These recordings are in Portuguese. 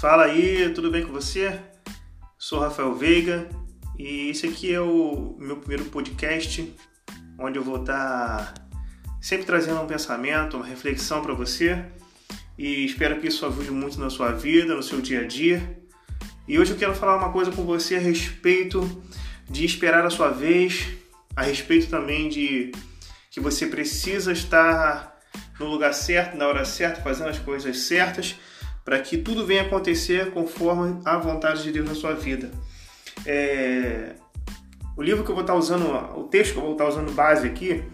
Fala aí, tudo bem com você? Sou Rafael Veiga e esse aqui é o meu primeiro podcast, onde eu vou estar sempre trazendo um pensamento, uma reflexão para você e espero que isso ajude muito na sua vida, no seu dia a dia. E hoje eu quero falar uma coisa com você a respeito de esperar a sua vez, a respeito também de que você precisa estar no lugar certo, na hora certa, fazendo as coisas certas para que tudo venha acontecer conforme a vontade de Deus na sua vida. É... O livro que eu vou estar usando, o texto que eu vou estar usando base aqui,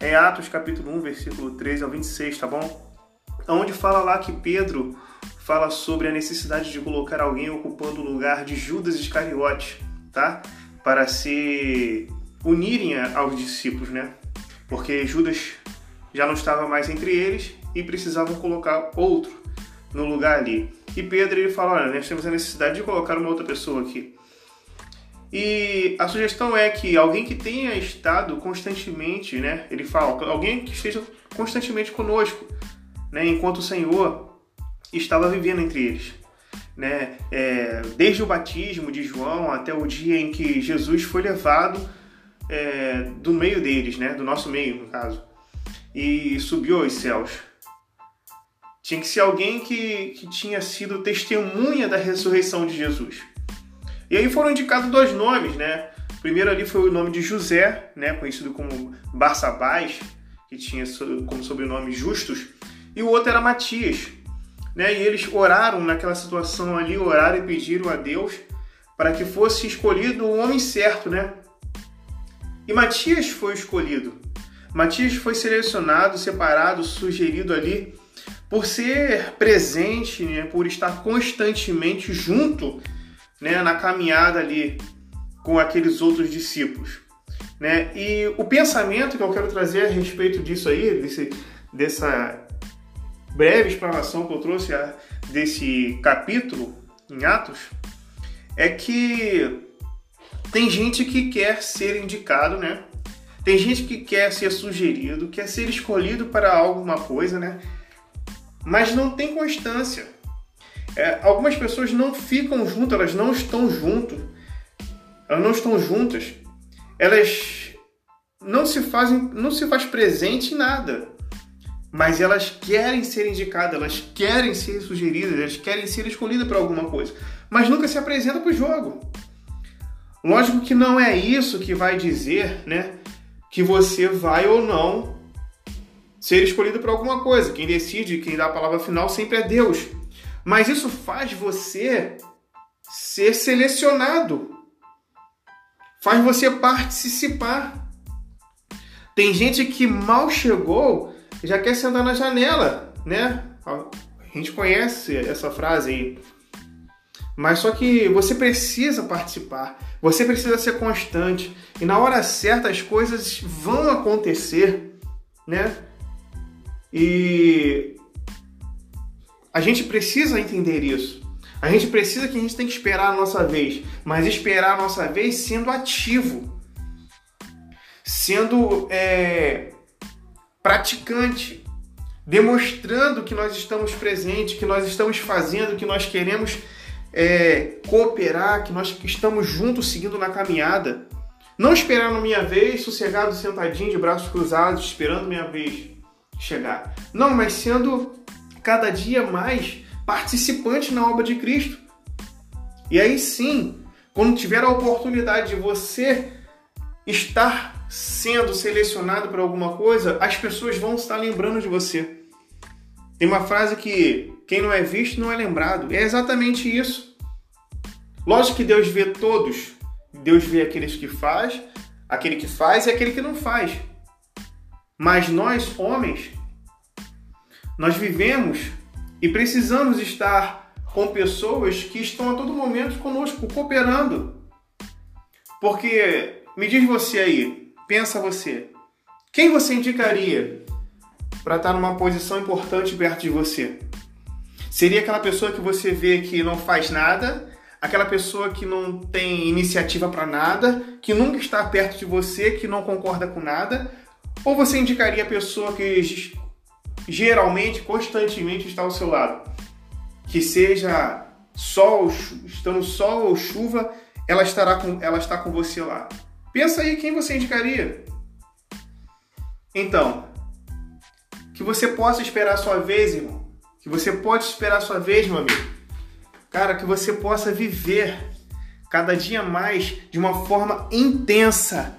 é Atos capítulo 1, versículo 3 ao 26, tá bom? Onde fala lá que Pedro fala sobre a necessidade de colocar alguém ocupando o lugar de Judas Iscariotes, tá? Para se unirem aos discípulos, né? Porque Judas já não estava mais entre eles e precisavam colocar outro no lugar ali. E Pedro ele fala: olha, nós temos a necessidade de colocar uma outra pessoa aqui. E a sugestão é que alguém que tenha estado constantemente, né? Ele fala, alguém que esteja constantemente conosco, né? Enquanto o Senhor estava vivendo entre eles, né? É, desde o batismo de João até o dia em que Jesus foi levado é, do meio deles, né? Do nosso meio, no caso, e subiu aos céus. Tinha que ser alguém que, que tinha sido testemunha da ressurreição de Jesus. E aí foram indicados dois nomes, né? O primeiro ali foi o nome de José, né? conhecido como Barçabás, que tinha como sobrenome Justus, e o outro era Matias. Né? E eles oraram naquela situação ali, oraram e pediram a Deus para que fosse escolhido o homem certo, né? E Matias foi escolhido. Matias foi selecionado, separado, sugerido ali por ser presente, né, por estar constantemente junto né, na caminhada ali com aqueles outros discípulos. Né? E o pensamento que eu quero trazer a respeito disso aí, desse, dessa breve explanação que eu trouxe a, desse capítulo em Atos, é que tem gente que quer ser indicado, né? Tem gente que quer ser sugerido, quer ser escolhido para alguma coisa, né? Mas não tem constância. É, algumas pessoas não ficam juntas, elas não estão junto, elas não estão juntas, elas não se fazem, não se faz presente em nada, mas elas querem ser indicadas, elas querem ser sugeridas, elas querem ser escolhidas para alguma coisa, mas nunca se apresenta para o jogo. Lógico que não é isso que vai dizer, né, que você vai ou não ser escolhido para alguma coisa. Quem decide, quem dá a palavra final sempre é Deus. Mas isso faz você ser selecionado. Faz você participar. Tem gente que mal chegou já quer sentar na janela, né? A gente conhece essa frase aí. Mas só que você precisa participar, você precisa ser constante e na hora certa as coisas vão acontecer, né? E a gente precisa entender isso. A gente precisa que a gente tem que esperar a nossa vez, mas esperar a nossa vez sendo ativo, sendo é, praticante, demonstrando que nós estamos presentes, que nós estamos fazendo, que nós queremos é, cooperar, que nós estamos juntos seguindo na caminhada. Não esperando minha vez, sossegado, sentadinho, de braços cruzados, esperando minha vez chegar. Não, mas sendo cada dia mais participante na obra de Cristo. E aí sim, quando tiver a oportunidade de você estar sendo selecionado para alguma coisa, as pessoas vão estar lembrando de você. Tem uma frase que quem não é visto não é lembrado. É exatamente isso. Lógico que Deus vê todos. Deus vê aqueles que faz, aquele que faz e aquele que não faz. Mas nós, homens, nós vivemos e precisamos estar com pessoas que estão a todo momento conosco, cooperando. Porque, me diz você aí, pensa você, quem você indicaria para estar numa posição importante perto de você? Seria aquela pessoa que você vê que não faz nada, aquela pessoa que não tem iniciativa para nada, que nunca está perto de você, que não concorda com nada, ou você indicaria a pessoa que geralmente, constantemente está ao seu lado? Que seja sol, estando sol ou chuva, ela estará com, ela está com você lá. Pensa aí quem você indicaria. Então, que você possa esperar a sua vez, irmão. Que você pode esperar a sua vez, meu amigo. Cara, que você possa viver cada dia mais de uma forma intensa.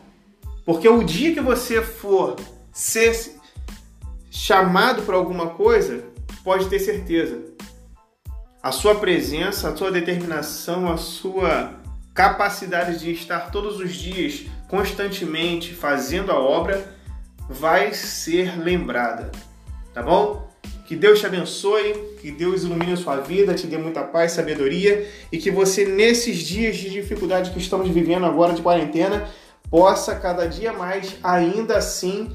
Porque o dia que você for ser chamado para alguma coisa, pode ter certeza. A sua presença, a sua determinação, a sua capacidade de estar todos os dias, constantemente fazendo a obra, vai ser lembrada. Tá bom? Que Deus te abençoe, que Deus ilumine a sua vida, te dê muita paz, sabedoria e que você, nesses dias de dificuldade que estamos vivendo agora de quarentena, possa cada dia mais, ainda assim,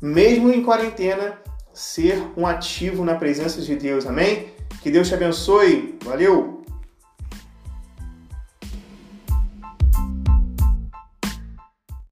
mesmo em quarentena, ser um ativo na presença de Deus. Amém? Que Deus te abençoe. Valeu!